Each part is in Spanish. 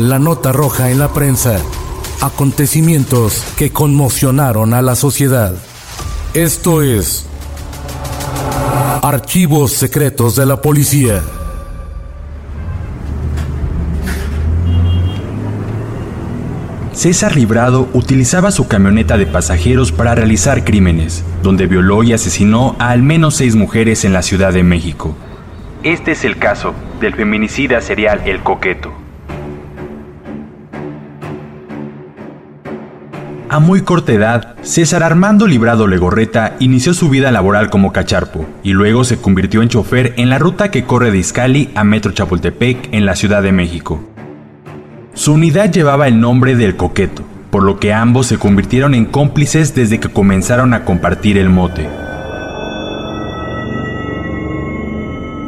La nota roja en la prensa. Acontecimientos que conmocionaron a la sociedad. Esto es Archivos Secretos de la Policía. César Librado utilizaba su camioneta de pasajeros para realizar crímenes, donde violó y asesinó a al menos seis mujeres en la Ciudad de México. Este es el caso del feminicida serial El Coqueto. A muy corta edad, César Armando Librado Legorreta inició su vida laboral como cacharpo y luego se convirtió en chofer en la ruta que corre de Izcali a Metro Chapultepec en la Ciudad de México. Su unidad llevaba el nombre del Coqueto, por lo que ambos se convirtieron en cómplices desde que comenzaron a compartir el mote.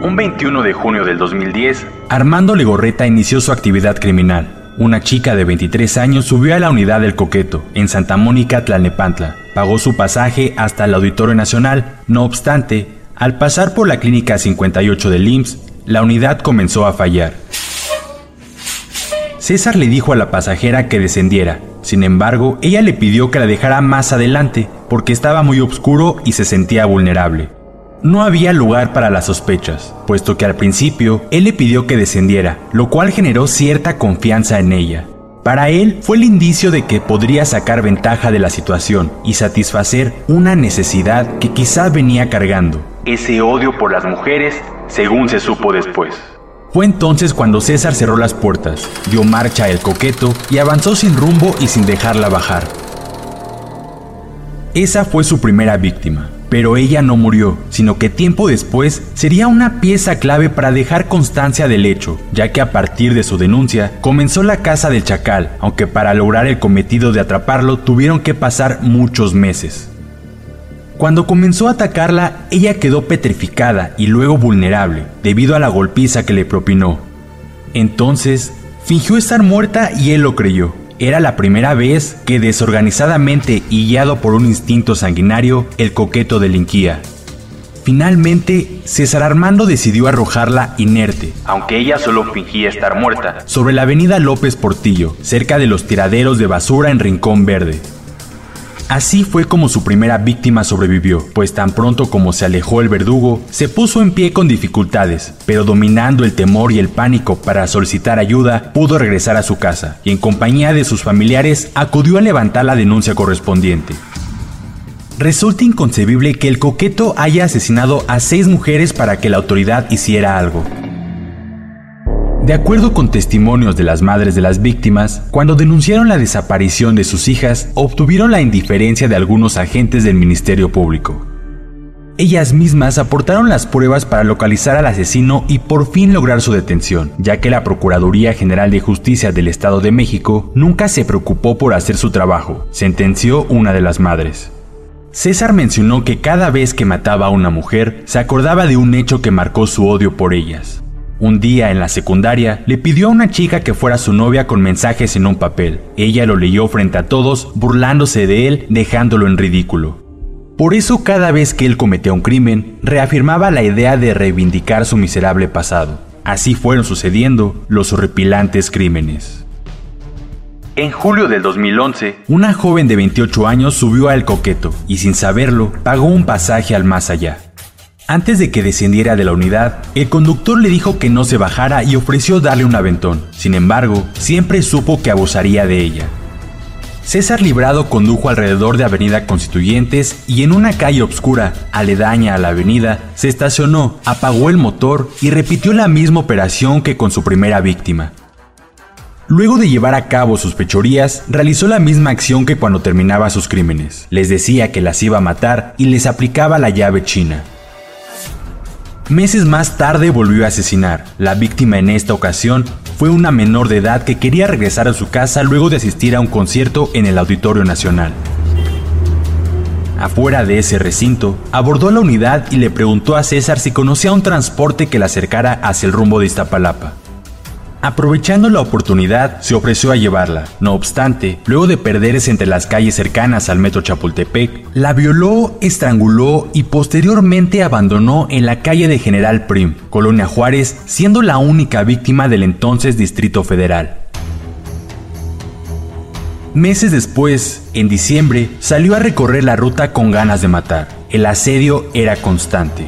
Un 21 de junio del 2010, Armando Legorreta inició su actividad criminal. Una chica de 23 años subió a la unidad del Coqueto, en Santa Mónica, Tlalnepantla. Pagó su pasaje hasta el Auditorio Nacional. No obstante, al pasar por la clínica 58 del IMSS, la unidad comenzó a fallar. César le dijo a la pasajera que descendiera. Sin embargo, ella le pidió que la dejara más adelante porque estaba muy oscuro y se sentía vulnerable. No había lugar para las sospechas, puesto que al principio él le pidió que descendiera, lo cual generó cierta confianza en ella. Para él fue el indicio de que podría sacar ventaja de la situación y satisfacer una necesidad que quizá venía cargando. Ese odio por las mujeres, según se supo después. Fue entonces cuando César cerró las puertas, dio marcha el coqueto y avanzó sin rumbo y sin dejarla bajar. Esa fue su primera víctima, pero ella no murió, sino que tiempo después sería una pieza clave para dejar constancia del hecho, ya que a partir de su denuncia comenzó la caza del chacal, aunque para lograr el cometido de atraparlo tuvieron que pasar muchos meses. Cuando comenzó a atacarla, ella quedó petrificada y luego vulnerable, debido a la golpiza que le propinó. Entonces, fingió estar muerta y él lo creyó. Era la primera vez que desorganizadamente y guiado por un instinto sanguinario, el coqueto delinquía. Finalmente, César Armando decidió arrojarla inerte, aunque ella solo fingía estar muerta, sobre la avenida López Portillo, cerca de los tiraderos de basura en Rincón Verde. Así fue como su primera víctima sobrevivió, pues tan pronto como se alejó el verdugo, se puso en pie con dificultades, pero dominando el temor y el pánico para solicitar ayuda, pudo regresar a su casa y en compañía de sus familiares acudió a levantar la denuncia correspondiente. Resulta inconcebible que el coqueto haya asesinado a seis mujeres para que la autoridad hiciera algo. De acuerdo con testimonios de las madres de las víctimas, cuando denunciaron la desaparición de sus hijas, obtuvieron la indiferencia de algunos agentes del Ministerio Público. Ellas mismas aportaron las pruebas para localizar al asesino y por fin lograr su detención, ya que la Procuraduría General de Justicia del Estado de México nunca se preocupó por hacer su trabajo, sentenció una de las madres. César mencionó que cada vez que mataba a una mujer, se acordaba de un hecho que marcó su odio por ellas. Un día en la secundaria le pidió a una chica que fuera su novia con mensajes en un papel. Ella lo leyó frente a todos, burlándose de él, dejándolo en ridículo. Por eso cada vez que él cometía un crimen, reafirmaba la idea de reivindicar su miserable pasado. Así fueron sucediendo los horripilantes crímenes. En julio del 2011, una joven de 28 años subió a El Coqueto y sin saberlo pagó un pasaje al más allá. Antes de que descendiera de la unidad, el conductor le dijo que no se bajara y ofreció darle un aventón. Sin embargo, siempre supo que abusaría de ella. César Librado condujo alrededor de Avenida Constituyentes y en una calle oscura, aledaña a la avenida, se estacionó, apagó el motor y repitió la misma operación que con su primera víctima. Luego de llevar a cabo sus pechorías, realizó la misma acción que cuando terminaba sus crímenes. Les decía que las iba a matar y les aplicaba la llave china. Meses más tarde volvió a asesinar. La víctima en esta ocasión fue una menor de edad que quería regresar a su casa luego de asistir a un concierto en el Auditorio Nacional. Afuera de ese recinto, abordó la unidad y le preguntó a César si conocía un transporte que la acercara hacia el rumbo de Iztapalapa. Aprovechando la oportunidad, se ofreció a llevarla. No obstante, luego de perderse entre las calles cercanas al metro Chapultepec, la violó, estranguló y posteriormente abandonó en la calle de General Prim, Colonia Juárez, siendo la única víctima del entonces Distrito Federal. Meses después, en diciembre, salió a recorrer la ruta con ganas de matar. El asedio era constante.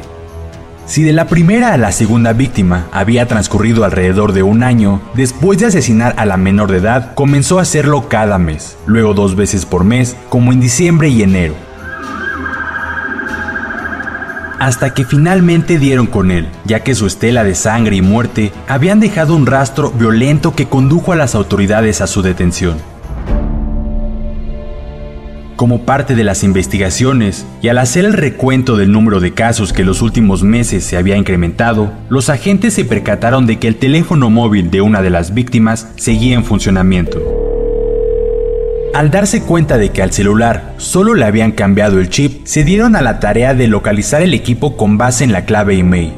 Si de la primera a la segunda víctima había transcurrido alrededor de un año, después de asesinar a la menor de edad, comenzó a hacerlo cada mes, luego dos veces por mes, como en diciembre y enero. Hasta que finalmente dieron con él, ya que su estela de sangre y muerte habían dejado un rastro violento que condujo a las autoridades a su detención. Como parte de las investigaciones y al hacer el recuento del número de casos que los últimos meses se había incrementado, los agentes se percataron de que el teléfono móvil de una de las víctimas seguía en funcionamiento. Al darse cuenta de que al celular solo le habían cambiado el chip, se dieron a la tarea de localizar el equipo con base en la clave email.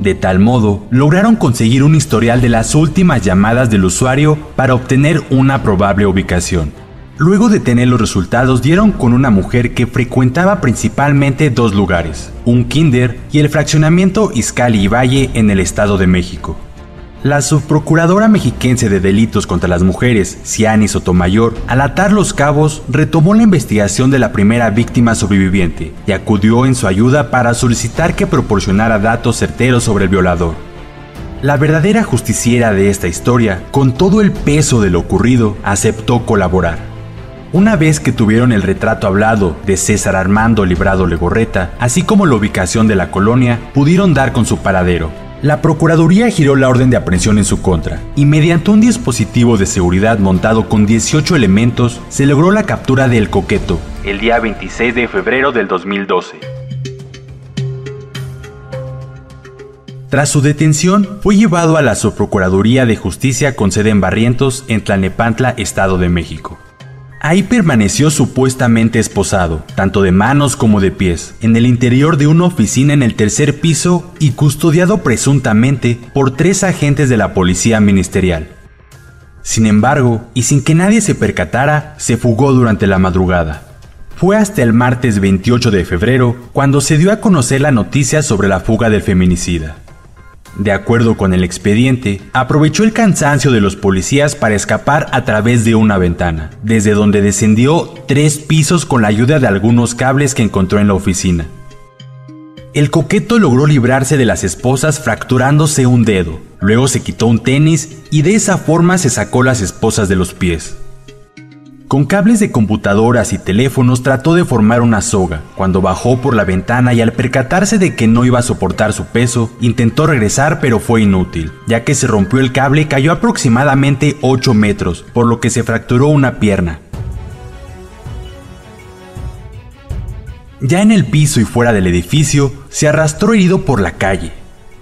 De tal modo, lograron conseguir un historial de las últimas llamadas del usuario para obtener una probable ubicación. Luego de tener los resultados dieron con una mujer que frecuentaba principalmente dos lugares, un kinder y el fraccionamiento Izcali y Valle en el Estado de México. La subprocuradora mexiquense de delitos contra las mujeres, Ciani Sotomayor, al atar los cabos, retomó la investigación de la primera víctima sobreviviente y acudió en su ayuda para solicitar que proporcionara datos certeros sobre el violador. La verdadera justiciera de esta historia, con todo el peso de lo ocurrido, aceptó colaborar. Una vez que tuvieron el retrato hablado de César Armando Librado Legorreta, así como la ubicación de la colonia, pudieron dar con su paradero. La Procuraduría giró la orden de aprehensión en su contra, y mediante un dispositivo de seguridad montado con 18 elementos, se logró la captura del coqueto, el día 26 de febrero del 2012. Tras su detención, fue llevado a la Subprocuraduría de Justicia con sede en Barrientos, en Tlalnepantla, Estado de México. Ahí permaneció supuestamente esposado, tanto de manos como de pies, en el interior de una oficina en el tercer piso y custodiado presuntamente por tres agentes de la policía ministerial. Sin embargo, y sin que nadie se percatara, se fugó durante la madrugada. Fue hasta el martes 28 de febrero cuando se dio a conocer la noticia sobre la fuga del feminicida. De acuerdo con el expediente, aprovechó el cansancio de los policías para escapar a través de una ventana, desde donde descendió tres pisos con la ayuda de algunos cables que encontró en la oficina. El coqueto logró librarse de las esposas fracturándose un dedo, luego se quitó un tenis y de esa forma se sacó las esposas de los pies. Con cables de computadoras y teléfonos trató de formar una soga. Cuando bajó por la ventana y al percatarse de que no iba a soportar su peso, intentó regresar pero fue inútil, ya que se rompió el cable y cayó aproximadamente 8 metros, por lo que se fracturó una pierna. Ya en el piso y fuera del edificio, se arrastró herido por la calle.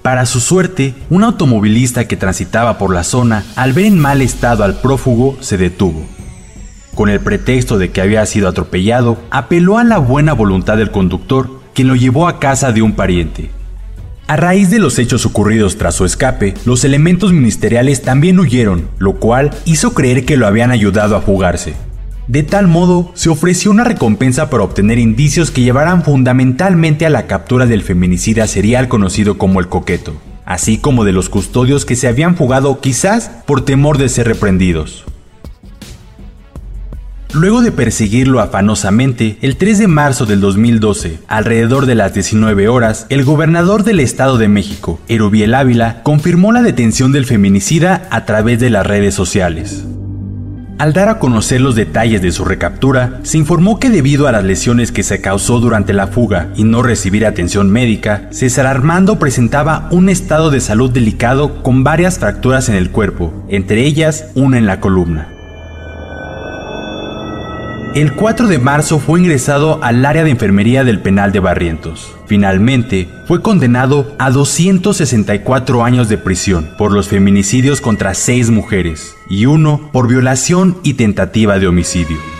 Para su suerte, un automovilista que transitaba por la zona, al ver en mal estado al prófugo, se detuvo con el pretexto de que había sido atropellado, apeló a la buena voluntad del conductor, quien lo llevó a casa de un pariente. A raíz de los hechos ocurridos tras su escape, los elementos ministeriales también huyeron, lo cual hizo creer que lo habían ayudado a fugarse. De tal modo, se ofreció una recompensa para obtener indicios que llevaran fundamentalmente a la captura del feminicida serial conocido como el coqueto, así como de los custodios que se habían fugado quizás por temor de ser reprendidos. Luego de perseguirlo afanosamente, el 3 de marzo del 2012, alrededor de las 19 horas, el gobernador del Estado de México, Erubiel Ávila, confirmó la detención del feminicida a través de las redes sociales. Al dar a conocer los detalles de su recaptura, se informó que debido a las lesiones que se causó durante la fuga y no recibir atención médica, César Armando presentaba un estado de salud delicado con varias fracturas en el cuerpo, entre ellas una en la columna. El 4 de marzo fue ingresado al área de enfermería del penal de Barrientos. Finalmente, fue condenado a 264 años de prisión por los feminicidios contra seis mujeres y uno por violación y tentativa de homicidio.